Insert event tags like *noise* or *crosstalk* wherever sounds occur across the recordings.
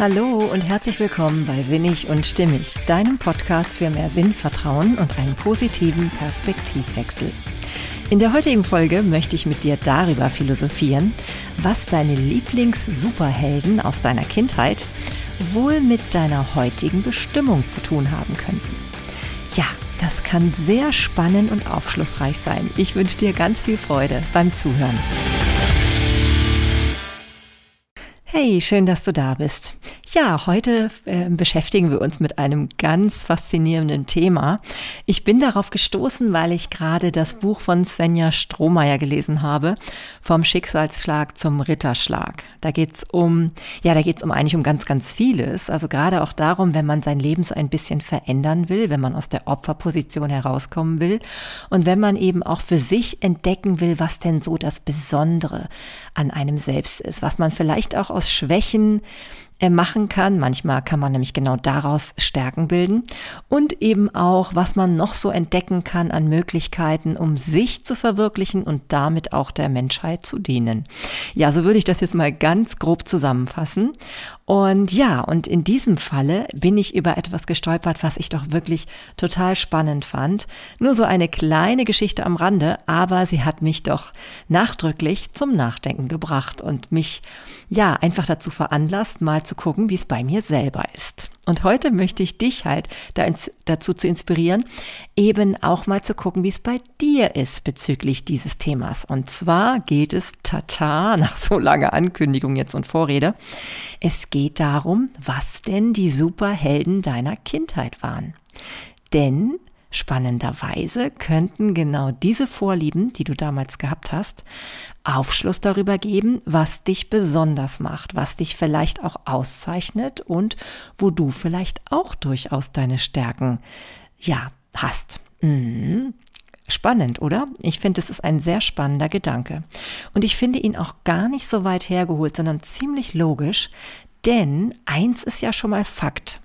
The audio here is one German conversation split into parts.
Hallo und herzlich willkommen bei Sinnig und Stimmig, deinem Podcast für mehr Sinnvertrauen und einen positiven Perspektivwechsel. In der heutigen Folge möchte ich mit dir darüber philosophieren, was deine Lieblings-Superhelden aus deiner Kindheit wohl mit deiner heutigen Bestimmung zu tun haben könnten. Ja, das kann sehr spannend und aufschlussreich sein. Ich wünsche dir ganz viel Freude beim Zuhören. Hey, schön, dass du da bist. Ja, heute äh, beschäftigen wir uns mit einem ganz faszinierenden Thema. Ich bin darauf gestoßen, weil ich gerade das Buch von Svenja Strohmeier gelesen habe, vom Schicksalsschlag zum Ritterschlag. Da geht's um, ja, da geht's um eigentlich um ganz, ganz vieles. Also gerade auch darum, wenn man sein Leben so ein bisschen verändern will, wenn man aus der Opferposition herauskommen will und wenn man eben auch für sich entdecken will, was denn so das Besondere an einem selbst ist, was man vielleicht auch aus Schwächen machen kann. Manchmal kann man nämlich genau daraus Stärken bilden und eben auch, was man noch so entdecken kann an Möglichkeiten, um sich zu verwirklichen und damit auch der Menschheit zu dienen. Ja, so würde ich das jetzt mal ganz grob zusammenfassen. Und ja, und in diesem Falle bin ich über etwas gestolpert, was ich doch wirklich total spannend fand. Nur so eine kleine Geschichte am Rande, aber sie hat mich doch nachdrücklich zum Nachdenken gebracht und mich ja einfach dazu veranlasst, mal zu gucken, wie es bei mir selber ist. Und heute möchte ich dich halt dazu zu inspirieren, eben auch mal zu gucken, wie es bei dir ist bezüglich dieses Themas. Und zwar geht es, tata, *laughs* nach so langer Ankündigung jetzt und Vorrede, es geht darum, was denn die Superhelden deiner Kindheit waren. Denn Spannenderweise könnten genau diese Vorlieben, die du damals gehabt hast, Aufschluss darüber geben, was dich besonders macht, was dich vielleicht auch auszeichnet und wo du vielleicht auch durchaus deine Stärken, ja, hast. Mhm. Spannend, oder? Ich finde, es ist ein sehr spannender Gedanke. Und ich finde ihn auch gar nicht so weit hergeholt, sondern ziemlich logisch, denn eins ist ja schon mal Fakt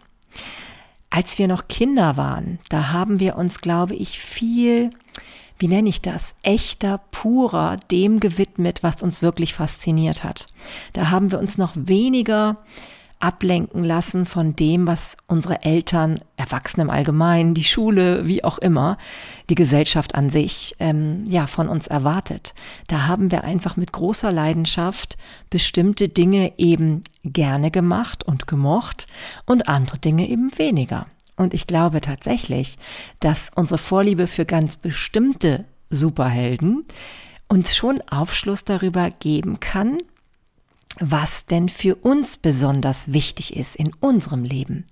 als wir noch Kinder waren, da haben wir uns, glaube ich, viel, wie nenne ich das, echter, purer dem gewidmet, was uns wirklich fasziniert hat. Da haben wir uns noch weniger ablenken lassen von dem, was unsere Eltern, Erwachsene im Allgemeinen, die Schule, wie auch immer, die Gesellschaft an sich, ähm, ja, von uns erwartet. Da haben wir einfach mit großer Leidenschaft bestimmte Dinge eben gerne gemacht und gemocht und andere Dinge eben weniger. Und ich glaube tatsächlich, dass unsere Vorliebe für ganz bestimmte Superhelden uns schon Aufschluss darüber geben kann, was denn für uns besonders wichtig ist in unserem Leben.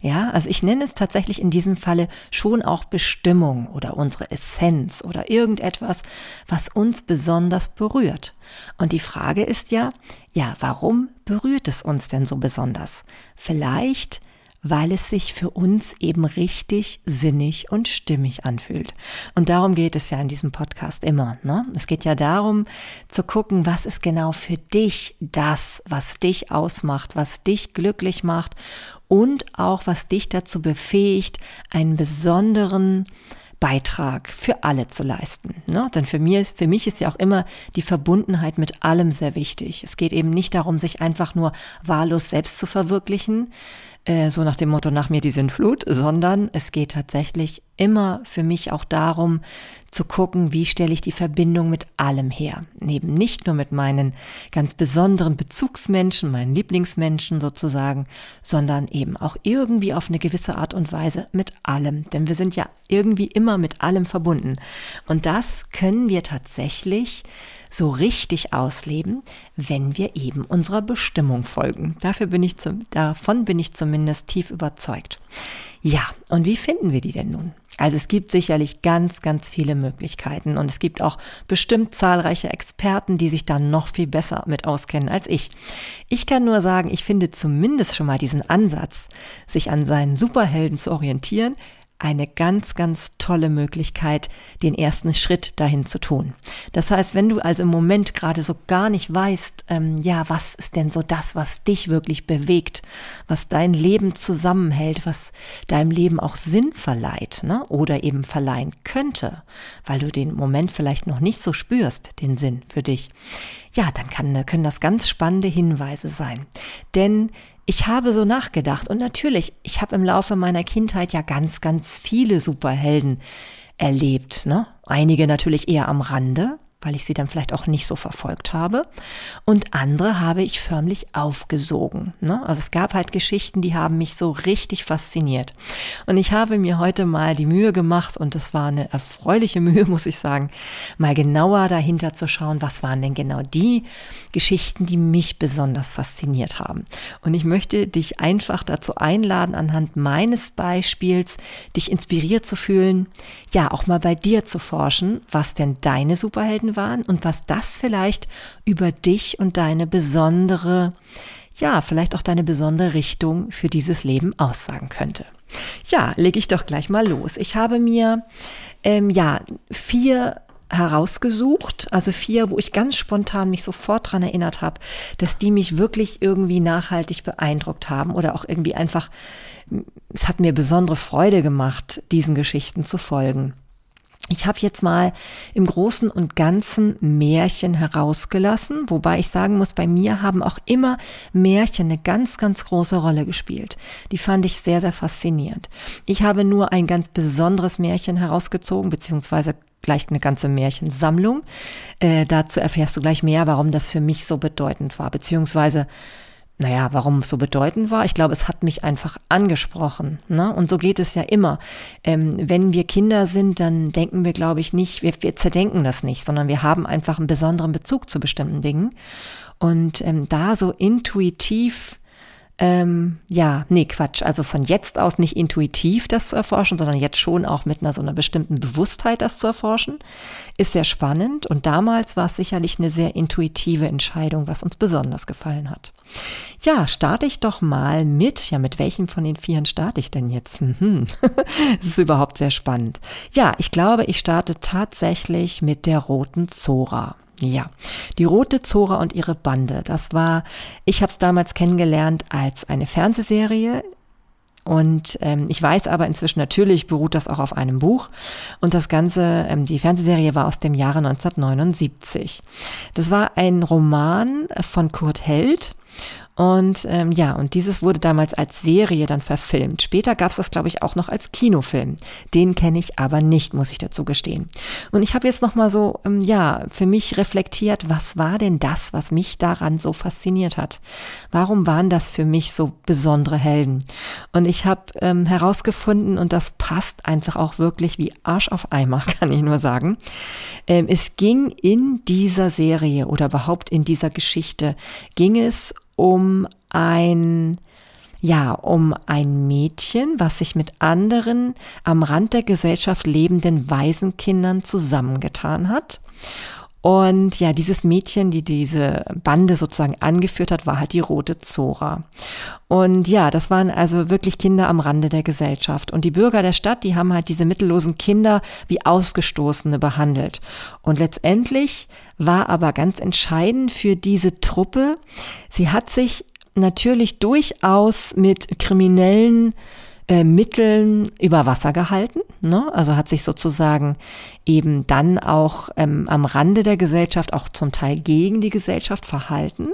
Ja, also ich nenne es tatsächlich in diesem Falle schon auch Bestimmung oder unsere Essenz oder irgendetwas, was uns besonders berührt. Und die Frage ist ja, ja, warum berührt es uns denn so besonders? Vielleicht weil es sich für uns eben richtig sinnig und stimmig anfühlt. Und darum geht es ja in diesem Podcast immer. Ne? Es geht ja darum zu gucken, was ist genau für dich das, was dich ausmacht, was dich glücklich macht und auch was dich dazu befähigt, einen besonderen Beitrag für alle zu leisten. Ne? Denn für, mir, für mich ist ja auch immer die Verbundenheit mit allem sehr wichtig. Es geht eben nicht darum, sich einfach nur wahllos selbst zu verwirklichen, äh, so nach dem Motto nach mir die Sintflut, sondern es geht tatsächlich immer für mich auch darum zu gucken, wie stelle ich die Verbindung mit allem her. Neben nicht nur mit meinen ganz besonderen Bezugsmenschen, meinen Lieblingsmenschen sozusagen, sondern eben auch irgendwie auf eine gewisse Art und Weise mit allem. Denn wir sind ja irgendwie immer mit allem verbunden. Und das können wir tatsächlich so richtig ausleben, wenn wir eben unserer Bestimmung folgen. Dafür bin ich zum, davon bin ich zumindest tief überzeugt. Ja, und wie finden wir die denn nun? Also es gibt sicherlich ganz, ganz viele Möglichkeiten und es gibt auch bestimmt zahlreiche Experten, die sich da noch viel besser mit auskennen als ich. Ich kann nur sagen, ich finde zumindest schon mal diesen Ansatz, sich an seinen Superhelden zu orientieren, eine ganz, ganz tolle Möglichkeit, den ersten Schritt dahin zu tun. Das heißt, wenn du also im Moment gerade so gar nicht weißt, ähm, ja, was ist denn so das, was dich wirklich bewegt, was dein Leben zusammenhält, was deinem Leben auch Sinn verleiht, ne? oder eben verleihen könnte, weil du den Moment vielleicht noch nicht so spürst, den Sinn für dich. Ja, dann kann, können das ganz spannende Hinweise sein. Denn ich habe so nachgedacht und natürlich, ich habe im Laufe meiner Kindheit ja ganz, ganz viele Superhelden erlebt. Ne? Einige natürlich eher am Rande, weil ich sie dann vielleicht auch nicht so verfolgt habe. Und andere habe ich förmlich aufgesogen. Ne? Also es gab halt Geschichten, die haben mich so richtig fasziniert. Und ich habe mir heute mal die Mühe gemacht, und es war eine erfreuliche *laughs* Mühe, muss ich sagen, mal genauer dahinter zu schauen, was waren denn genau die Geschichten, die mich besonders fasziniert haben. Und ich möchte dich einfach dazu einladen, anhand meines Beispiels dich inspiriert zu fühlen, ja, auch mal bei dir zu forschen, was denn deine Superhelden Geschichten waren und was das vielleicht über dich und deine besondere, ja, vielleicht auch deine besondere Richtung für dieses Leben aussagen könnte. Ja, lege ich doch gleich mal los. Ich habe mir ähm, ja vier herausgesucht, also vier, wo ich ganz spontan mich sofort dran erinnert habe, dass die mich wirklich irgendwie nachhaltig beeindruckt haben oder auch irgendwie einfach, es hat mir besondere Freude gemacht, diesen Geschichten zu folgen. Ich habe jetzt mal im Großen und Ganzen Märchen herausgelassen, wobei ich sagen muss, bei mir haben auch immer Märchen eine ganz, ganz große Rolle gespielt. Die fand ich sehr, sehr faszinierend. Ich habe nur ein ganz besonderes Märchen herausgezogen, beziehungsweise gleich eine ganze Märchensammlung. Äh, dazu erfährst du gleich mehr, warum das für mich so bedeutend war, beziehungsweise naja, warum es so bedeutend war? Ich glaube, es hat mich einfach angesprochen. Ne? Und so geht es ja immer. Ähm, wenn wir Kinder sind, dann denken wir, glaube ich, nicht, wir, wir zerdenken das nicht, sondern wir haben einfach einen besonderen Bezug zu bestimmten Dingen. Und ähm, da so intuitiv ähm, ja, nee, Quatsch. Also von jetzt aus nicht intuitiv das zu erforschen, sondern jetzt schon auch mit einer so einer bestimmten Bewusstheit das zu erforschen, ist sehr spannend. Und damals war es sicherlich eine sehr intuitive Entscheidung, was uns besonders gefallen hat. Ja, starte ich doch mal mit. Ja, mit welchem von den Vieren starte ich denn jetzt? Mhm. *laughs* das ist überhaupt sehr spannend. Ja, ich glaube, ich starte tatsächlich mit der roten Zora. Ja, die Rote Zora und ihre Bande. Das war, ich habe es damals kennengelernt als eine Fernsehserie. Und ähm, ich weiß aber inzwischen natürlich beruht das auch auf einem Buch. Und das Ganze, ähm, die Fernsehserie war aus dem Jahre 1979. Das war ein Roman von Kurt Held. Und ähm, ja, und dieses wurde damals als Serie dann verfilmt. Später gab es das, glaube ich, auch noch als Kinofilm. Den kenne ich aber nicht, muss ich dazu gestehen. Und ich habe jetzt noch mal so, ähm, ja, für mich reflektiert, was war denn das, was mich daran so fasziniert hat? Warum waren das für mich so besondere Helden? Und ich habe ähm, herausgefunden, und das passt einfach auch wirklich wie Arsch auf Eimer, *laughs* kann ich nur sagen. Ähm, es ging in dieser Serie oder überhaupt in dieser Geschichte, ging es um ein ja, um ein Mädchen, was sich mit anderen am Rand der Gesellschaft lebenden Waisenkindern zusammengetan hat und ja, dieses Mädchen, die diese Bande sozusagen angeführt hat, war halt die rote Zora. Und ja, das waren also wirklich Kinder am Rande der Gesellschaft. Und die Bürger der Stadt, die haben halt diese mittellosen Kinder wie Ausgestoßene behandelt. Und letztendlich war aber ganz entscheidend für diese Truppe, sie hat sich natürlich durchaus mit kriminellen äh, Mitteln über Wasser gehalten. Ne? Also hat sich sozusagen eben dann auch ähm, am Rande der Gesellschaft, auch zum Teil gegen die Gesellschaft verhalten.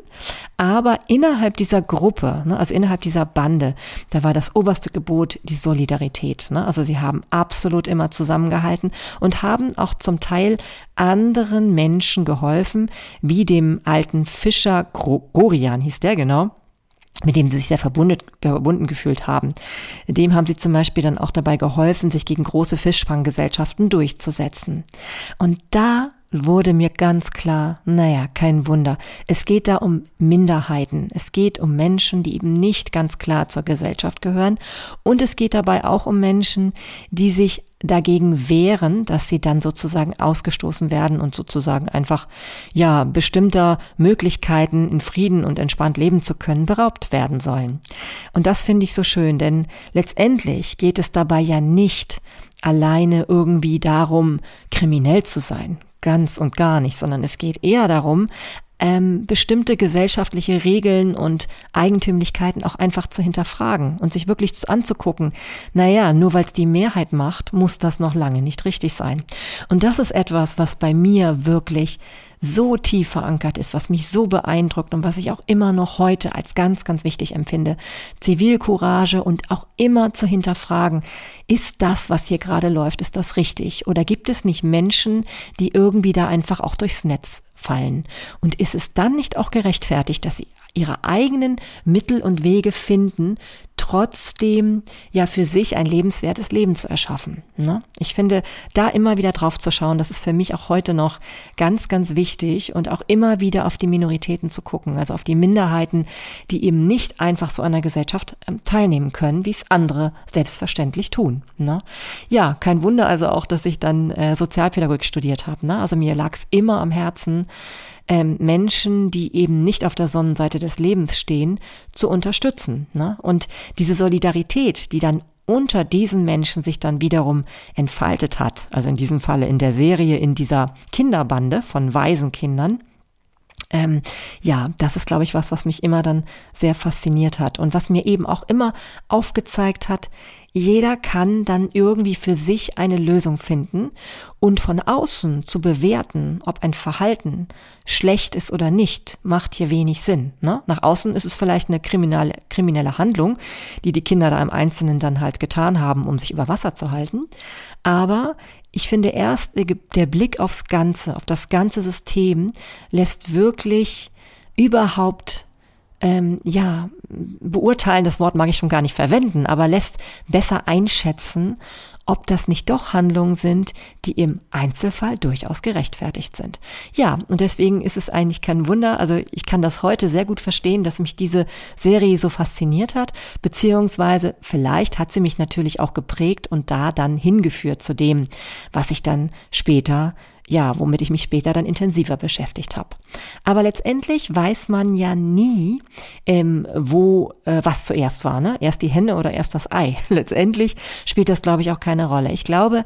Aber innerhalb dieser Gruppe, ne, also innerhalb dieser Bande, da war das oberste Gebot die Solidarität. Ne? Also sie haben absolut immer zusammengehalten und haben auch zum Teil anderen Menschen geholfen, wie dem alten Fischer Gorian hieß der genau mit dem sie sich sehr verbunden, gefühlt haben. Dem haben sie zum Beispiel dann auch dabei geholfen, sich gegen große Fischfanggesellschaften durchzusetzen. Und da wurde mir ganz klar, naja, kein Wunder. Es geht da um Minderheiten. Es geht um Menschen, die eben nicht ganz klar zur Gesellschaft gehören. Und es geht dabei auch um Menschen, die sich dagegen wehren, dass sie dann sozusagen ausgestoßen werden und sozusagen einfach, ja, bestimmter Möglichkeiten in Frieden und entspannt leben zu können, beraubt werden sollen. Und das finde ich so schön, denn letztendlich geht es dabei ja nicht alleine irgendwie darum, kriminell zu sein ganz und gar nicht, sondern es geht eher darum, ähm, bestimmte gesellschaftliche Regeln und Eigentümlichkeiten auch einfach zu hinterfragen und sich wirklich zu, anzugucken. Naja, nur weil es die Mehrheit macht, muss das noch lange nicht richtig sein. Und das ist etwas, was bei mir wirklich so tief verankert ist, was mich so beeindruckt und was ich auch immer noch heute als ganz, ganz wichtig empfinde. Zivilcourage und auch immer zu hinterfragen, ist das, was hier gerade läuft, ist das richtig? Oder gibt es nicht Menschen, die irgendwie da einfach auch durchs Netz fallen? Und ist es dann nicht auch gerechtfertigt, dass sie ihre eigenen Mittel und Wege finden, trotzdem ja für sich ein lebenswertes Leben zu erschaffen. Ne? Ich finde, da immer wieder drauf zu schauen, das ist für mich auch heute noch ganz, ganz wichtig und auch immer wieder auf die Minoritäten zu gucken, also auf die Minderheiten, die eben nicht einfach so an der Gesellschaft ähm, teilnehmen können, wie es andere selbstverständlich tun. Ne? Ja, kein Wunder also auch, dass ich dann äh, Sozialpädagogik studiert habe. Ne? Also mir lag es immer am Herzen, ähm, Menschen, die eben nicht auf der Sonnenseite des Lebens stehen, zu unterstützen. Ne? Und diese Solidarität, die dann unter diesen Menschen sich dann wiederum entfaltet hat, also in diesem Falle in der Serie, in dieser Kinderbande von Waisenkindern, ähm, ja, das ist, glaube ich, was, was mich immer dann sehr fasziniert hat und was mir eben auch immer aufgezeigt hat, jeder kann dann irgendwie für sich eine Lösung finden und von außen zu bewerten, ob ein Verhalten schlecht ist oder nicht, macht hier wenig Sinn. Ne? Nach außen ist es vielleicht eine kriminelle, kriminelle Handlung, die die Kinder da im Einzelnen dann halt getan haben, um sich über Wasser zu halten. Aber ich finde erst der Blick aufs Ganze, auf das ganze System lässt wirklich überhaupt ähm, ja, beurteilen, das Wort mag ich schon gar nicht verwenden, aber lässt besser einschätzen, ob das nicht doch Handlungen sind, die im Einzelfall durchaus gerechtfertigt sind. Ja, und deswegen ist es eigentlich kein Wunder, also ich kann das heute sehr gut verstehen, dass mich diese Serie so fasziniert hat, beziehungsweise vielleicht hat sie mich natürlich auch geprägt und da dann hingeführt zu dem, was ich dann später ja, womit ich mich später dann intensiver beschäftigt habe. Aber letztendlich weiß man ja nie, ähm, wo äh, was zuerst war, ne? Erst die Henne oder erst das Ei. *laughs* Letztendlich spielt das, glaube ich, auch keine Rolle. Ich glaube,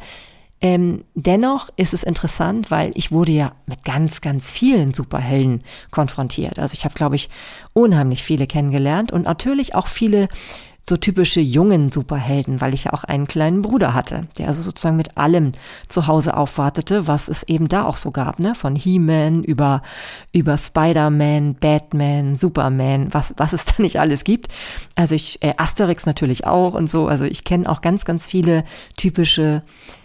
ähm, dennoch ist es interessant, weil ich wurde ja mit ganz, ganz vielen Superhelden konfrontiert. Also ich habe, glaube ich, unheimlich viele kennengelernt und natürlich auch viele so typische jungen Superhelden, weil ich ja auch einen kleinen Bruder hatte, der also sozusagen mit allem zu Hause aufwartete, was es eben da auch so gab, ne? Von He-Man über, über Spider-Man, Batman, Superman, was, was es *laughs* da nicht alles gibt. Also ich, äh, Asterix natürlich auch und so. Also ich kenne auch ganz, ganz viele typische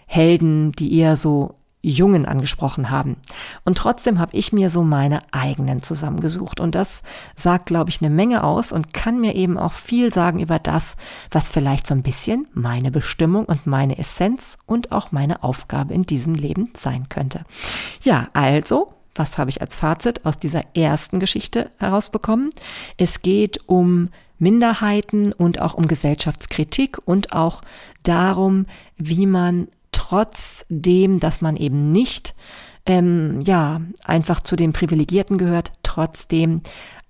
Helden, die eher so Jungen angesprochen haben. Und trotzdem habe ich mir so meine eigenen zusammengesucht. Und das sagt, glaube ich, eine Menge aus und kann mir eben auch viel sagen über das, was vielleicht so ein bisschen meine Bestimmung und meine Essenz und auch meine Aufgabe in diesem Leben sein könnte. Ja, also, was habe ich als Fazit aus dieser ersten Geschichte herausbekommen? Es geht um Minderheiten und auch um Gesellschaftskritik und auch darum, wie man trotzdem, dass man eben nicht ähm, ja einfach zu den Privilegierten gehört, trotzdem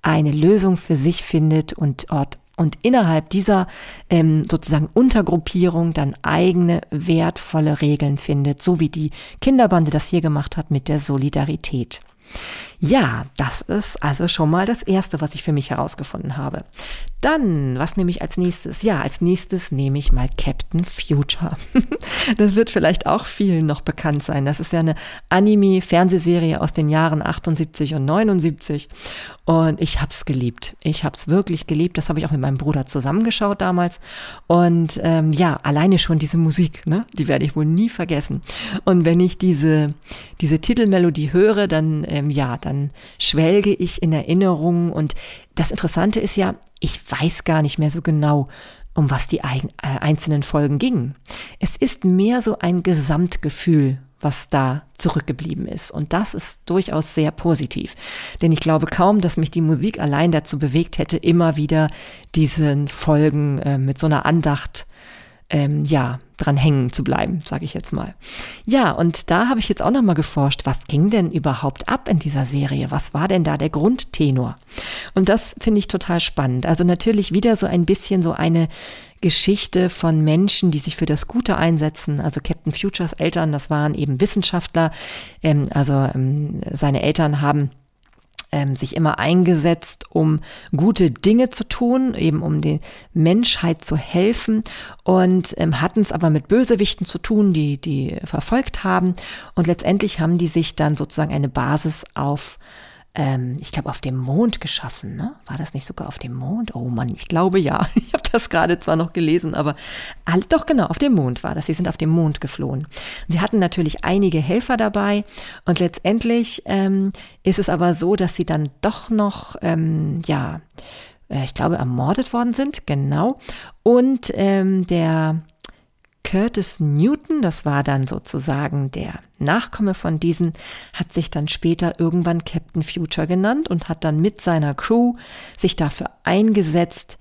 eine Lösung für sich findet und Ort und innerhalb dieser ähm, sozusagen Untergruppierung dann eigene wertvolle Regeln findet, so wie die Kinderbande das hier gemacht hat mit der Solidarität. Ja, das ist also schon mal das Erste, was ich für mich herausgefunden habe. Dann, was nehme ich als nächstes? Ja, als nächstes nehme ich mal Captain Future. *laughs* das wird vielleicht auch vielen noch bekannt sein. Das ist ja eine Anime-Fernsehserie aus den Jahren 78 und 79. Und ich habe es geliebt. Ich habe es wirklich geliebt. Das habe ich auch mit meinem Bruder zusammengeschaut damals. Und ähm, ja, alleine schon diese Musik, ne? die werde ich wohl nie vergessen. Und wenn ich diese, diese Titelmelodie höre, dann, ähm, ja, dann schwelge ich in Erinnerungen. Und das Interessante ist ja, ich weiß gar nicht mehr so genau, um was die äh, einzelnen Folgen gingen. Es ist mehr so ein Gesamtgefühl, was da zurückgeblieben ist. Und das ist durchaus sehr positiv. Denn ich glaube kaum, dass mich die Musik allein dazu bewegt hätte, immer wieder diesen Folgen äh, mit so einer Andacht ähm, ja, dran hängen zu bleiben, sage ich jetzt mal. Ja, und da habe ich jetzt auch noch mal geforscht, was ging denn überhaupt ab in dieser Serie? Was war denn da der Grundtenor? Und das finde ich total spannend. Also natürlich wieder so ein bisschen so eine Geschichte von Menschen, die sich für das Gute einsetzen. Also Captain Futures Eltern, das waren eben Wissenschaftler. Ähm, also ähm, seine Eltern haben ähm, sich immer eingesetzt, um gute Dinge zu tun, eben um die Menschheit zu helfen und ähm, hatten es aber mit Bösewichten zu tun, die die verfolgt haben. Und letztendlich haben die sich dann sozusagen eine Basis auf ähm, ich glaube, auf dem Mond geschaffen. Ne? War das nicht sogar auf dem Mond? Oh Mann, ich glaube ja. *laughs* Ich habe das gerade zwar noch gelesen, aber all, doch genau, auf dem Mond war das. Sie sind auf dem Mond geflohen. Sie hatten natürlich einige Helfer dabei und letztendlich ähm, ist es aber so, dass sie dann doch noch, ähm, ja, äh, ich glaube, ermordet worden sind, genau. Und ähm, der Curtis Newton, das war dann sozusagen der Nachkomme von diesen, hat sich dann später irgendwann Captain Future genannt und hat dann mit seiner Crew sich dafür eingesetzt,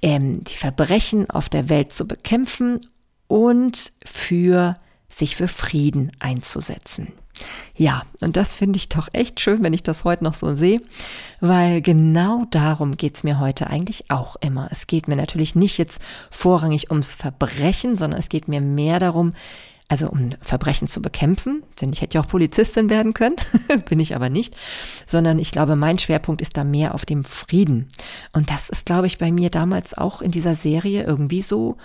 ähm, die Verbrechen auf der Welt zu bekämpfen und für sich für Frieden einzusetzen. Ja, und das finde ich doch echt schön, wenn ich das heute noch so sehe, weil genau darum geht es mir heute eigentlich auch immer. Es geht mir natürlich nicht jetzt vorrangig ums Verbrechen, sondern es geht mir mehr darum, also um Verbrechen zu bekämpfen, denn ich hätte ja auch Polizistin werden können, *laughs* bin ich aber nicht, sondern ich glaube, mein Schwerpunkt ist da mehr auf dem Frieden. Und das ist, glaube ich, bei mir damals auch in dieser Serie irgendwie so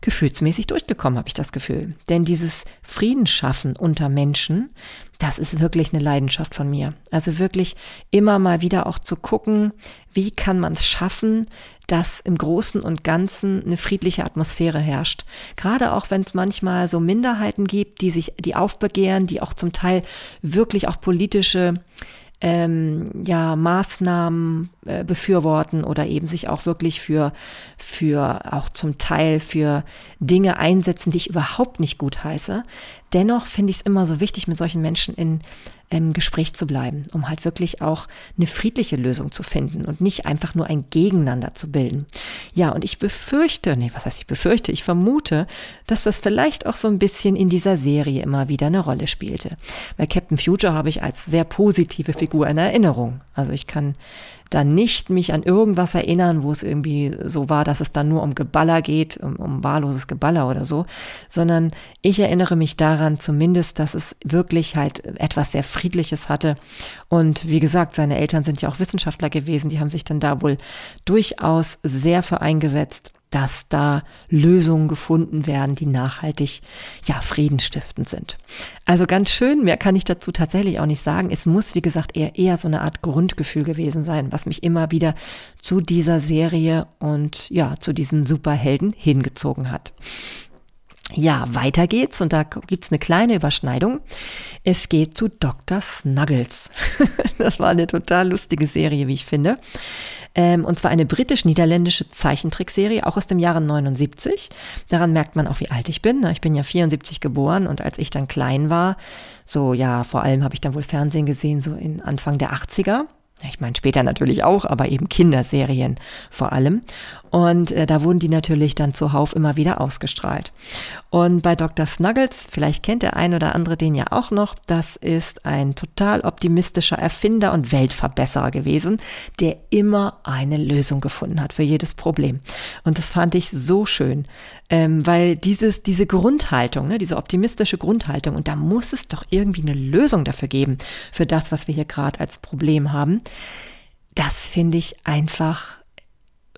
gefühlsmäßig durchgekommen, habe ich das Gefühl. Denn dieses Friedensschaffen unter Menschen, das ist wirklich eine Leidenschaft von mir. Also wirklich immer mal wieder auch zu gucken, wie kann man es schaffen, dass im Großen und Ganzen eine friedliche Atmosphäre herrscht. Gerade auch wenn es manchmal so Minderheiten gibt, die sich, die aufbegehren, die auch zum Teil wirklich auch politische ähm, ja, Maßnahmen äh, befürworten oder eben sich auch wirklich für, für auch zum Teil für Dinge einsetzen, die ich überhaupt nicht gut heiße. Dennoch finde ich es immer so wichtig, mit solchen Menschen in im Gespräch zu bleiben, um halt wirklich auch eine friedliche Lösung zu finden und nicht einfach nur ein Gegeneinander zu bilden. Ja, und ich befürchte, nee, was heißt ich befürchte, ich vermute, dass das vielleicht auch so ein bisschen in dieser Serie immer wieder eine Rolle spielte. Weil Captain Future habe ich als sehr positive Figur in Erinnerung. Also ich kann dann nicht mich an irgendwas erinnern, wo es irgendwie so war, dass es dann nur um Geballer geht, um, um wahlloses Geballer oder so, sondern ich erinnere mich daran zumindest, dass es wirklich halt etwas sehr Friedliches hatte. Und wie gesagt, seine Eltern sind ja auch Wissenschaftler gewesen, die haben sich dann da wohl durchaus sehr für eingesetzt dass da Lösungen gefunden werden, die nachhaltig, ja, friedenstiftend sind. Also ganz schön, mehr kann ich dazu tatsächlich auch nicht sagen. Es muss, wie gesagt, eher, eher so eine Art Grundgefühl gewesen sein, was mich immer wieder zu dieser Serie und ja, zu diesen Superhelden hingezogen hat. Ja, weiter geht's und da gibt's eine kleine Überschneidung. Es geht zu Dr. Snuggles. *laughs* das war eine total lustige Serie, wie ich finde. Ähm, und zwar eine britisch-niederländische Zeichentrickserie, auch aus dem Jahre 79. Daran merkt man auch, wie alt ich bin. Ne? Ich bin ja 74 geboren und als ich dann klein war, so ja, vor allem habe ich dann wohl Fernsehen gesehen, so in Anfang der 80er. Ich meine später natürlich auch, aber eben Kinderserien vor allem. Und äh, da wurden die natürlich dann zuhauf immer wieder ausgestrahlt. Und bei Dr. Snuggles, vielleicht kennt der ein oder andere den ja auch noch, das ist ein total optimistischer Erfinder und Weltverbesserer gewesen, der immer eine Lösung gefunden hat für jedes Problem. Und das fand ich so schön, ähm, weil dieses, diese Grundhaltung, ne, diese optimistische Grundhaltung, und da muss es doch irgendwie eine Lösung dafür geben, für das, was wir hier gerade als Problem haben. Das finde ich einfach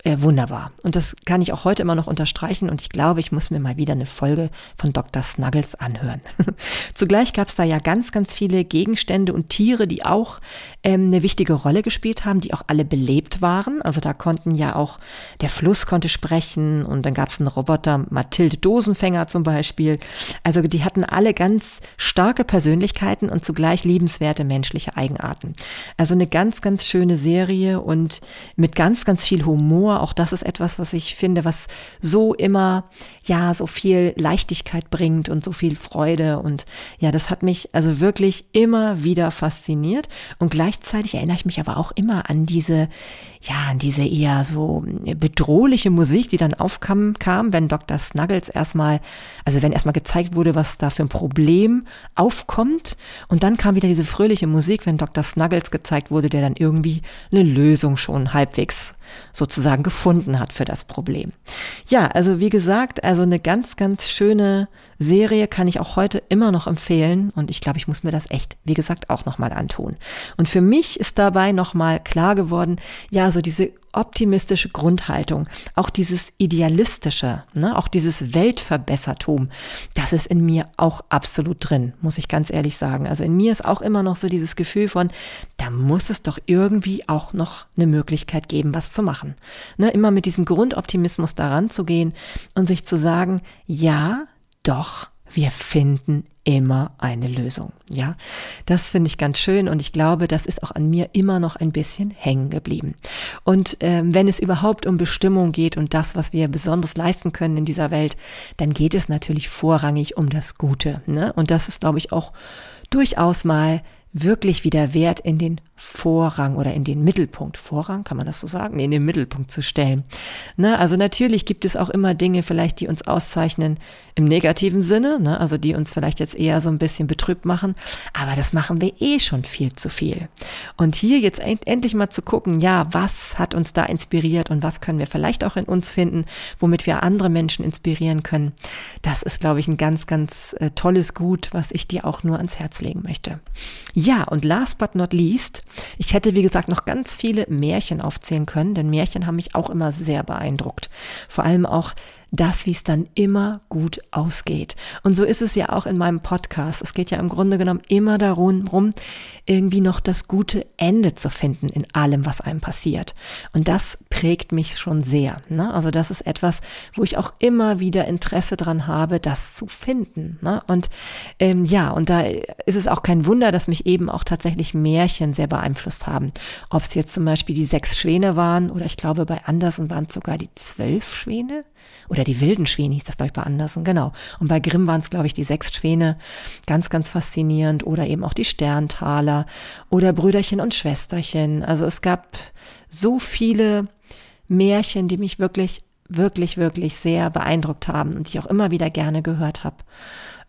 äh, wunderbar. Und das kann ich auch heute immer noch unterstreichen und ich glaube, ich muss mir mal wieder eine Folge von Dr. Snuggles anhören. *laughs* Zugleich gab es da ja ganz, ganz viele Gegenstände und Tiere, die auch ähm, eine wichtige Rolle gespielt haben, die auch alle belebt waren. Also da konnten ja auch, der Fluss konnte sprechen und dann gab es einen Roboter, Mathilde Dosenfänger zum Beispiel. Also die hatten alle ganz starke Persönlichkeiten und zugleich liebenswerte menschliche Eigenarten. Also eine ganz, ganz schöne Serie und mit ganz, ganz viel Humor Humor, auch das ist etwas, was ich finde, was so immer, ja, so viel Leichtigkeit bringt und so viel Freude. Und ja, das hat mich also wirklich immer wieder fasziniert. Und gleichzeitig erinnere ich mich aber auch immer an diese, ja, diese eher so bedrohliche Musik, die dann aufkam, kam, wenn Dr. Snuggles erstmal, also wenn erstmal gezeigt wurde, was da für ein Problem aufkommt. Und dann kam wieder diese fröhliche Musik, wenn Dr. Snuggles gezeigt wurde, der dann irgendwie eine Lösung schon halbwegs sozusagen gefunden hat für das Problem. Ja, also wie gesagt, also eine ganz, ganz schöne Serie kann ich auch heute immer noch empfehlen und ich glaube, ich muss mir das echt, wie gesagt, auch nochmal antun. Und für mich ist dabei nochmal klar geworden, ja, so diese optimistische Grundhaltung, auch dieses idealistische, ne, auch dieses Weltverbessertum, das ist in mir auch absolut drin, muss ich ganz ehrlich sagen. Also in mir ist auch immer noch so dieses Gefühl von, da muss es doch irgendwie auch noch eine Möglichkeit geben, was zu machen. Ne, immer mit diesem Grundoptimismus daran zu gehen und sich zu sagen, ja, doch, wir finden immer eine Lösung. Ja, das finde ich ganz schön und ich glaube, das ist auch an mir immer noch ein bisschen hängen geblieben. Und ähm, wenn es überhaupt um Bestimmung geht und das, was wir besonders leisten können in dieser Welt, dann geht es natürlich vorrangig um das Gute. Ne? Und das ist, glaube ich, auch durchaus mal wirklich wieder Wert in den Vorrang oder in den Mittelpunkt, Vorrang, kann man das so sagen? Nee, in den Mittelpunkt zu stellen. Ne? Also natürlich gibt es auch immer Dinge vielleicht, die uns auszeichnen im negativen Sinne, ne? also die uns vielleicht jetzt eher so ein bisschen betrübt machen, aber das machen wir eh schon viel zu viel. Und hier jetzt end endlich mal zu gucken, ja, was hat uns da inspiriert und was können wir vielleicht auch in uns finden, womit wir andere Menschen inspirieren können, das ist, glaube ich, ein ganz, ganz äh, tolles Gut, was ich dir auch nur ans Herz legen möchte. Ja, und last but not least, ich hätte, wie gesagt, noch ganz viele Märchen aufzählen können, denn Märchen haben mich auch immer sehr beeindruckt. Vor allem auch das, wie es dann immer gut ausgeht. Und so ist es ja auch in meinem Podcast. Es geht ja im Grunde genommen immer darum, irgendwie noch das gute Ende zu finden in allem, was einem passiert. Und das prägt mich schon sehr. Ne? Also das ist etwas, wo ich auch immer wieder Interesse dran habe, das zu finden. Ne? Und ähm, ja, und da ist es auch kein Wunder, dass mich eben auch tatsächlich Märchen sehr beeinflusst haben. Ob es jetzt zum Beispiel die sechs Schwäne waren oder ich glaube bei Andersen waren es sogar die zwölf Schwäne. Oder die wilden Schwäne hieß das, glaube ich, bei Andersen, genau. Und bei Grimm waren es, glaube ich, die sechs Schwäne. Ganz, ganz faszinierend. Oder eben auch die Sterntaler oder Brüderchen und Schwesterchen. Also es gab so viele Märchen, die mich wirklich, wirklich, wirklich sehr beeindruckt haben und die ich auch immer wieder gerne gehört habe.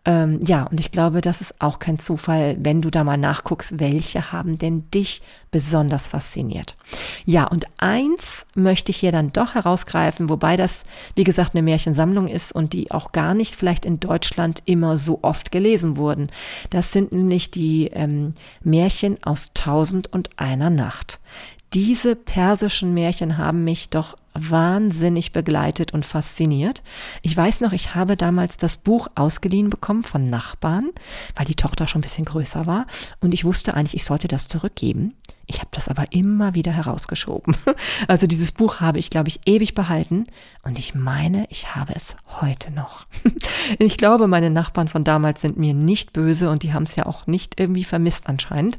Ähm, ja, und ich glaube, das ist auch kein Zufall, wenn du da mal nachguckst, welche haben denn dich besonders fasziniert. Ja, und eins möchte ich hier dann doch herausgreifen, wobei das, wie gesagt, eine Märchensammlung ist und die auch gar nicht vielleicht in Deutschland immer so oft gelesen wurden. Das sind nämlich die ähm, Märchen aus Tausend und einer Nacht. Diese persischen Märchen haben mich doch wahnsinnig begleitet und fasziniert. Ich weiß noch, ich habe damals das Buch ausgeliehen bekommen von Nachbarn, weil die Tochter schon ein bisschen größer war und ich wusste eigentlich, ich sollte das zurückgeben. Ich habe das aber immer wieder herausgeschoben. *laughs* Also dieses Buch habe ich, glaube ich, ewig behalten und ich meine, ich habe es heute noch. *laughs* Ich glaube, meine Nachbarn von damals sind mir nicht böse und die haben es ja auch nicht irgendwie vermisst anscheinend.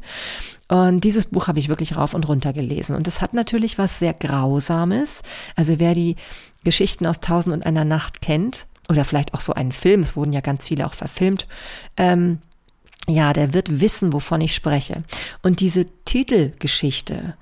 Und dieses Buch habe ich wirklich rauf und runter gelesen. Und es hat natürlich was sehr Grausames. Also wer die Geschichten aus Tausend und einer Nacht kennt, oder vielleicht auch so einen Film, es wurden ja ganz viele auch verfilmt, ähm, ja, der wird wissen, wovon ich spreche. Und diese Titelgeschichte,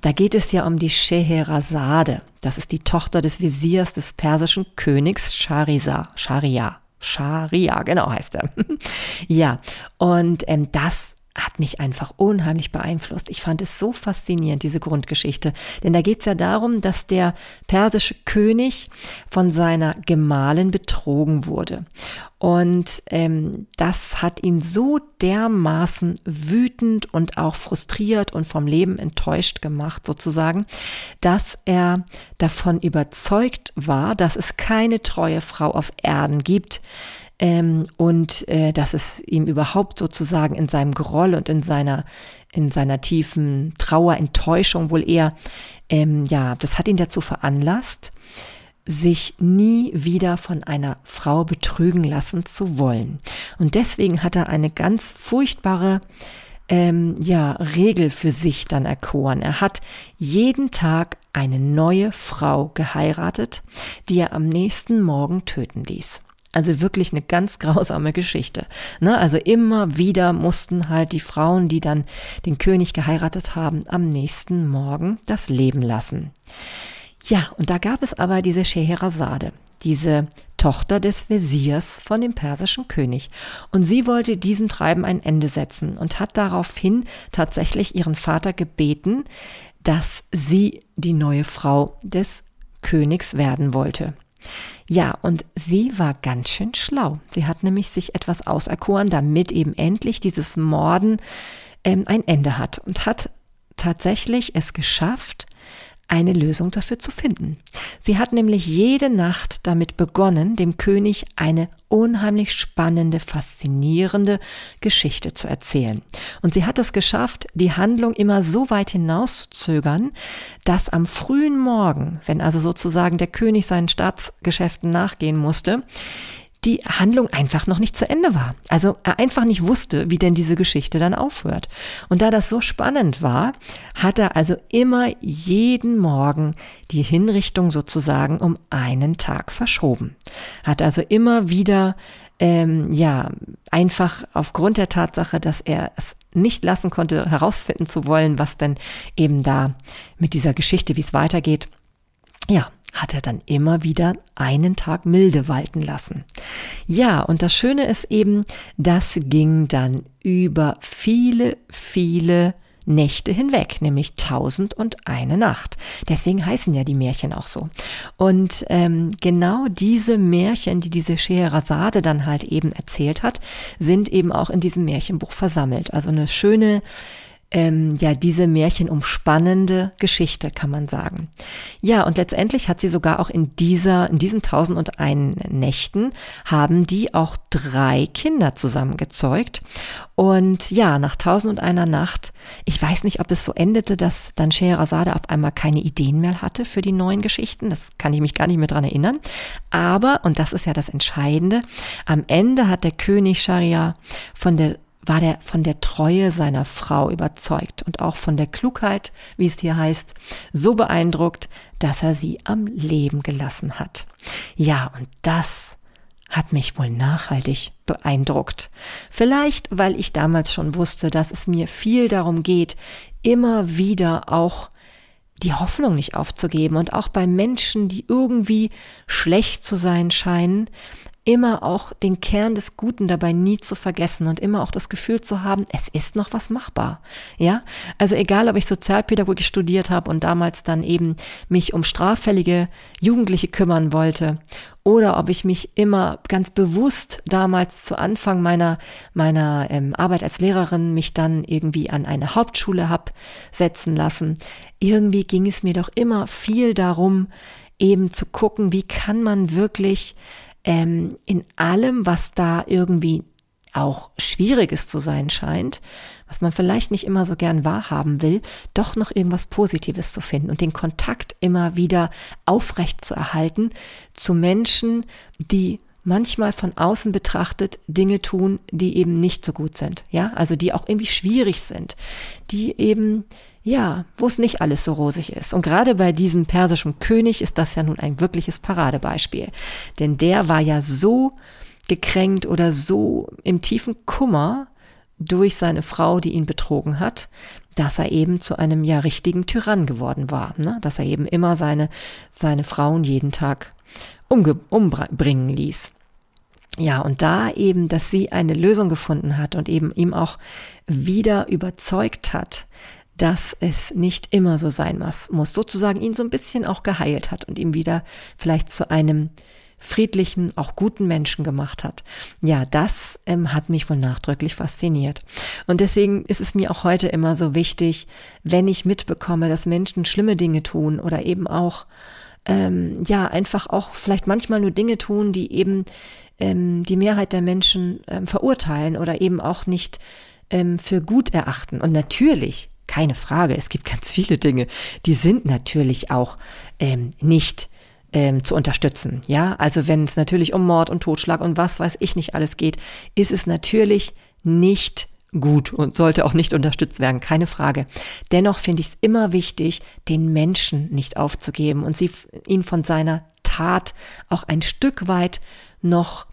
da geht es ja um die Scheherazade. Das ist die Tochter des Visiers des persischen Königs Sharia. Sharia. Sharia, genau heißt er. *laughs* ja, und ähm, das hat mich einfach unheimlich beeinflusst. Ich fand es so faszinierend, diese Grundgeschichte. Denn da geht es ja darum, dass der persische König von seiner Gemahlin betrogen wurde. Und ähm, das hat ihn so dermaßen wütend und auch frustriert und vom Leben enttäuscht gemacht, sozusagen, dass er davon überzeugt war, dass es keine treue Frau auf Erden gibt, ähm, und äh, dass es ihm überhaupt sozusagen in seinem Groll und in seiner in seiner tiefen Trauer, Enttäuschung wohl eher, ähm, ja, das hat ihn dazu veranlasst, sich nie wieder von einer Frau betrügen lassen zu wollen. Und deswegen hat er eine ganz furchtbare ähm, ja, Regel für sich dann erkoren. Er hat jeden Tag eine neue Frau geheiratet, die er am nächsten Morgen töten ließ. Also wirklich eine ganz grausame Geschichte. Ne? Also immer wieder mussten halt die Frauen, die dann den König geheiratet haben, am nächsten Morgen das Leben lassen. Ja, und da gab es aber diese Scheherazade, diese Tochter des Wesirs von dem persischen König. Und sie wollte diesem Treiben ein Ende setzen und hat daraufhin tatsächlich ihren Vater gebeten, dass sie die neue Frau des Königs werden wollte. Ja, und sie war ganz schön schlau. Sie hat nämlich sich etwas auserkoren, damit eben endlich dieses Morden ähm, ein Ende hat und hat tatsächlich es geschafft, eine Lösung dafür zu finden. Sie hat nämlich jede Nacht damit begonnen, dem König eine unheimlich spannende, faszinierende Geschichte zu erzählen. Und sie hat es geschafft, die Handlung immer so weit hinauszuzögern, dass am frühen Morgen, wenn also sozusagen der König seinen Staatsgeschäften nachgehen musste, die Handlung einfach noch nicht zu Ende war. Also er einfach nicht wusste, wie denn diese Geschichte dann aufhört. Und da das so spannend war, hat er also immer jeden Morgen die Hinrichtung sozusagen um einen Tag verschoben. Hat also immer wieder, ähm, ja, einfach aufgrund der Tatsache, dass er es nicht lassen konnte, herausfinden zu wollen, was denn eben da mit dieser Geschichte, wie es weitergeht, ja, hat er dann immer wieder einen Tag milde walten lassen. Ja, und das Schöne ist eben, das ging dann über viele, viele Nächte hinweg, nämlich tausend und eine Nacht. Deswegen heißen ja die Märchen auch so. Und ähm, genau diese Märchen, die diese Scheherazade dann halt eben erzählt hat, sind eben auch in diesem Märchenbuch versammelt. Also eine schöne ähm, ja diese märchenumspannende Geschichte, kann man sagen. Ja, und letztendlich hat sie sogar auch in dieser, in diesen tausend und einen Nächten haben die auch drei Kinder zusammengezeugt. Und ja, nach tausend und einer Nacht, ich weiß nicht, ob es so endete, dass dann Scheherazade auf einmal keine Ideen mehr hatte für die neuen Geschichten. Das kann ich mich gar nicht mehr dran erinnern. Aber, und das ist ja das Entscheidende, am Ende hat der König Scharia von der war der von der Treue seiner Frau überzeugt und auch von der Klugheit, wie es hier heißt, so beeindruckt, dass er sie am Leben gelassen hat. Ja, und das hat mich wohl nachhaltig beeindruckt. Vielleicht, weil ich damals schon wusste, dass es mir viel darum geht, immer wieder auch die Hoffnung nicht aufzugeben und auch bei Menschen, die irgendwie schlecht zu sein scheinen, immer auch den Kern des Guten dabei nie zu vergessen und immer auch das Gefühl zu haben, es ist noch was machbar. Ja, also egal, ob ich Sozialpädagogik studiert habe und damals dann eben mich um straffällige Jugendliche kümmern wollte oder ob ich mich immer ganz bewusst damals zu Anfang meiner meiner ähm, Arbeit als Lehrerin mich dann irgendwie an eine Hauptschule hab setzen lassen. Irgendwie ging es mir doch immer viel darum, eben zu gucken, wie kann man wirklich ähm, in allem, was da irgendwie auch Schwieriges zu sein scheint, was man vielleicht nicht immer so gern wahrhaben will, doch noch irgendwas Positives zu finden und den Kontakt immer wieder aufrecht zu erhalten zu Menschen, die manchmal von außen betrachtet Dinge tun, die eben nicht so gut sind, ja, also die auch irgendwie schwierig sind, die eben ja, wo es nicht alles so rosig ist. Und gerade bei diesem persischen König ist das ja nun ein wirkliches Paradebeispiel. Denn der war ja so gekränkt oder so im tiefen Kummer durch seine Frau, die ihn betrogen hat, dass er eben zu einem ja richtigen Tyrann geworden war, ne? dass er eben immer seine, seine Frauen jeden Tag umbringen ließ. Ja, und da eben, dass sie eine Lösung gefunden hat und eben ihm auch wieder überzeugt hat, dass es nicht immer so sein muss, sozusagen ihn so ein bisschen auch geheilt hat und ihm wieder vielleicht zu einem friedlichen, auch guten Menschen gemacht hat. Ja, das ähm, hat mich wohl nachdrücklich fasziniert. Und deswegen ist es mir auch heute immer so wichtig, wenn ich mitbekomme, dass Menschen schlimme Dinge tun oder eben auch ähm, ja einfach auch vielleicht manchmal nur Dinge tun, die eben ähm, die Mehrheit der Menschen ähm, verurteilen oder eben auch nicht ähm, für gut erachten. Und natürlich keine Frage. Es gibt ganz viele Dinge, die sind natürlich auch ähm, nicht ähm, zu unterstützen. Ja, also wenn es natürlich um Mord und Totschlag und was weiß ich nicht alles geht, ist es natürlich nicht gut und sollte auch nicht unterstützt werden, keine Frage. Dennoch finde ich es immer wichtig, den Menschen nicht aufzugeben und sie, ihn von seiner Tat auch ein Stück weit noch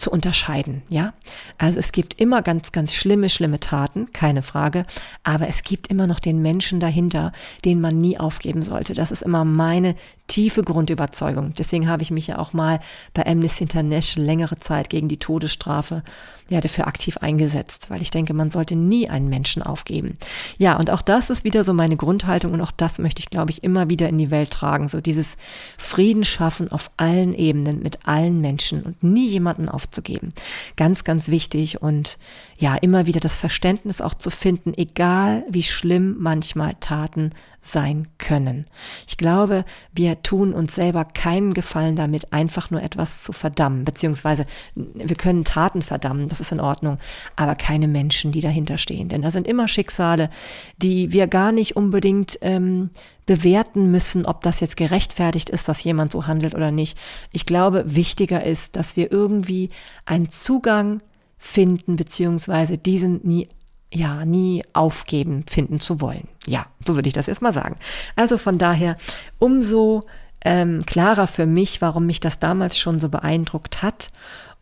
zu unterscheiden, ja? Also es gibt immer ganz, ganz schlimme, schlimme Taten, keine Frage, aber es gibt immer noch den Menschen dahinter, den man nie aufgeben sollte. Das ist immer meine tiefe Grundüberzeugung. Deswegen habe ich mich ja auch mal bei Amnesty International längere Zeit gegen die Todesstrafe ja dafür aktiv eingesetzt, weil ich denke, man sollte nie einen Menschen aufgeben. Ja, und auch das ist wieder so meine Grundhaltung und auch das möchte ich, glaube ich, immer wieder in die Welt tragen. So dieses Frieden schaffen auf allen Ebenen mit allen Menschen und nie jemanden aufzugeben. Ganz, ganz wichtig und ja, immer wieder das Verständnis auch zu finden, egal wie schlimm manchmal Taten sein können. Ich glaube, wir tun uns selber keinen Gefallen damit, einfach nur etwas zu verdammen, beziehungsweise wir können Taten verdammen, das ist in Ordnung, aber keine Menschen, die dahinter stehen. Denn da sind immer Schicksale, die wir gar nicht unbedingt ähm, bewerten müssen, ob das jetzt gerechtfertigt ist, dass jemand so handelt oder nicht. Ich glaube, wichtiger ist, dass wir irgendwie einen Zugang finden, beziehungsweise diesen nie ja, nie aufgeben finden zu wollen. Ja, so würde ich das erstmal sagen. Also von daher umso ähm, klarer für mich, warum mich das damals schon so beeindruckt hat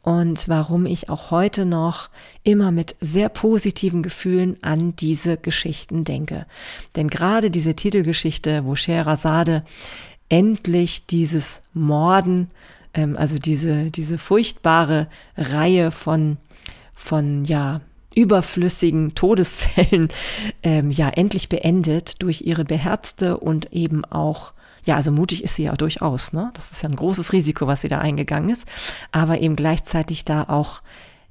und warum ich auch heute noch immer mit sehr positiven Gefühlen an diese Geschichten denke. Denn gerade diese Titelgeschichte, wo Scheherazade endlich dieses Morden, ähm, also diese, diese furchtbare Reihe von, von, ja, überflüssigen Todesfällen *laughs* ähm, ja endlich beendet durch ihre beherzte und eben auch ja, also mutig ist sie ja durchaus, ne? Das ist ja ein großes Risiko, was sie da eingegangen ist, aber eben gleichzeitig da auch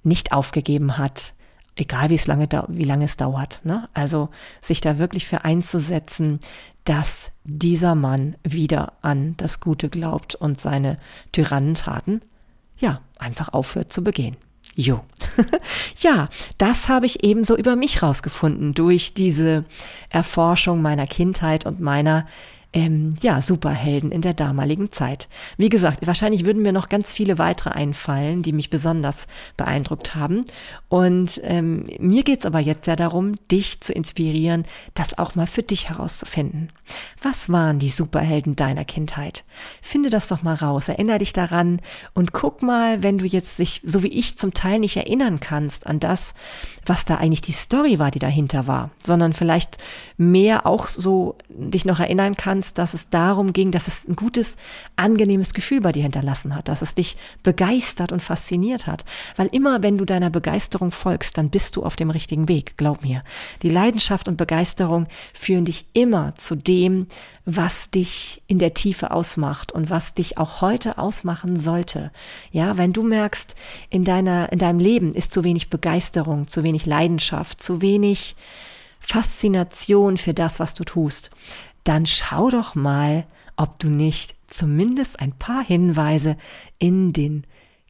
nicht aufgegeben hat, egal wie es lange, wie lange es dauert, ne? Also sich da wirklich für einzusetzen, dass dieser Mann wieder an das Gute glaubt und seine Tyrannentaten, ja, einfach aufhört zu begehen. Jo. *laughs* ja, das habe ich ebenso über mich rausgefunden durch diese Erforschung meiner Kindheit und meiner ähm, ja, Superhelden in der damaligen Zeit. Wie gesagt, wahrscheinlich würden mir noch ganz viele weitere einfallen, die mich besonders beeindruckt haben. Und ähm, mir geht's aber jetzt ja darum, dich zu inspirieren, das auch mal für dich herauszufinden. Was waren die Superhelden deiner Kindheit? Finde das doch mal raus, erinnere dich daran und guck mal, wenn du jetzt sich, so wie ich zum Teil nicht erinnern kannst, an das, was da eigentlich die Story war, die dahinter war, sondern vielleicht mehr auch so dich noch erinnern kannst, dass es darum ging, dass es ein gutes, angenehmes Gefühl bei dir hinterlassen hat, dass es dich begeistert und fasziniert hat. Weil immer, wenn du deiner Begeisterung folgst, dann bist du auf dem richtigen Weg, glaub mir. Die Leidenschaft und Begeisterung führen dich immer zu dem, was dich in der Tiefe ausmacht und was dich auch heute ausmachen sollte. Ja, wenn du merkst, in deiner, in deinem Leben ist zu wenig Begeisterung, zu wenig Leidenschaft, zu wenig Faszination für das, was du tust, dann schau doch mal, ob du nicht zumindest ein paar Hinweise in den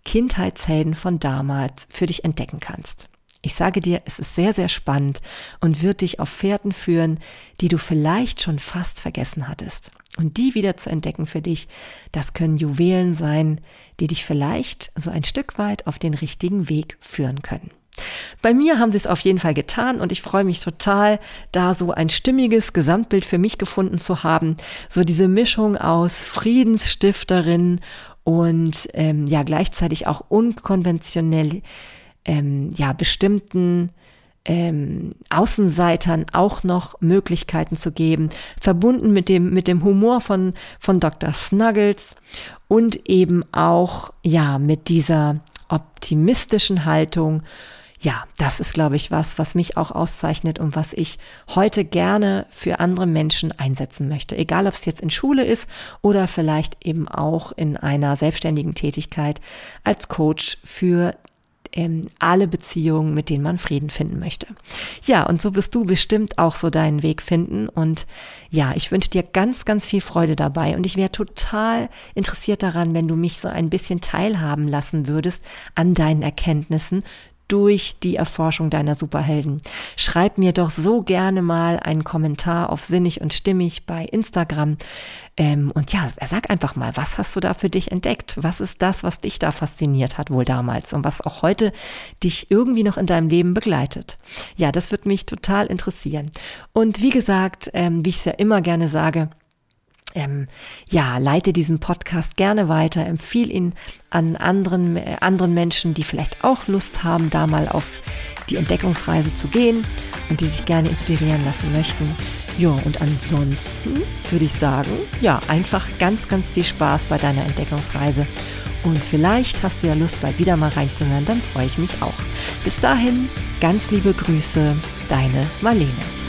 Kindheitshelden von damals für dich entdecken kannst. Ich sage dir, es ist sehr, sehr spannend und wird dich auf Fährten führen, die du vielleicht schon fast vergessen hattest. Und die wieder zu entdecken für dich, das können Juwelen sein, die dich vielleicht so ein Stück weit auf den richtigen Weg führen können. Bei mir haben sie es auf jeden Fall getan und ich freue mich total, da so ein stimmiges Gesamtbild für mich gefunden zu haben. So diese Mischung aus Friedensstifterin und ähm, ja gleichzeitig auch unkonventionell ähm, ja, bestimmten ähm, Außenseitern auch noch Möglichkeiten zu geben, verbunden mit dem, mit dem Humor von, von Dr. Snuggles und eben auch, ja, mit dieser optimistischen Haltung. Ja, das ist, glaube ich, was, was mich auch auszeichnet und was ich heute gerne für andere Menschen einsetzen möchte. Egal, ob es jetzt in Schule ist oder vielleicht eben auch in einer selbstständigen Tätigkeit als Coach für ähm, alle Beziehungen, mit denen man Frieden finden möchte. Ja, und so wirst du bestimmt auch so deinen Weg finden. Und ja, ich wünsche dir ganz, ganz viel Freude dabei. Und ich wäre total interessiert daran, wenn du mich so ein bisschen teilhaben lassen würdest an deinen Erkenntnissen durch die Erforschung deiner Superhelden. Schreib mir doch so gerne mal einen Kommentar auf Sinnig und Stimmig bei Instagram. Ähm, und ja, sag einfach mal, was hast du da für dich entdeckt? Was ist das, was dich da fasziniert hat wohl damals und was auch heute dich irgendwie noch in deinem Leben begleitet? Ja, das wird mich total interessieren. Und wie gesagt, ähm, wie ich es ja immer gerne sage, ähm, ja, leite diesen Podcast gerne weiter, empfiehl ihn an anderen, äh, anderen Menschen, die vielleicht auch Lust haben, da mal auf die Entdeckungsreise zu gehen und die sich gerne inspirieren lassen möchten. Ja, und ansonsten würde ich sagen, ja, einfach ganz, ganz viel Spaß bei deiner Entdeckungsreise. Und vielleicht hast du ja Lust, bald wieder mal reinzuhören, dann freue ich mich auch. Bis dahin, ganz liebe Grüße, deine Marlene.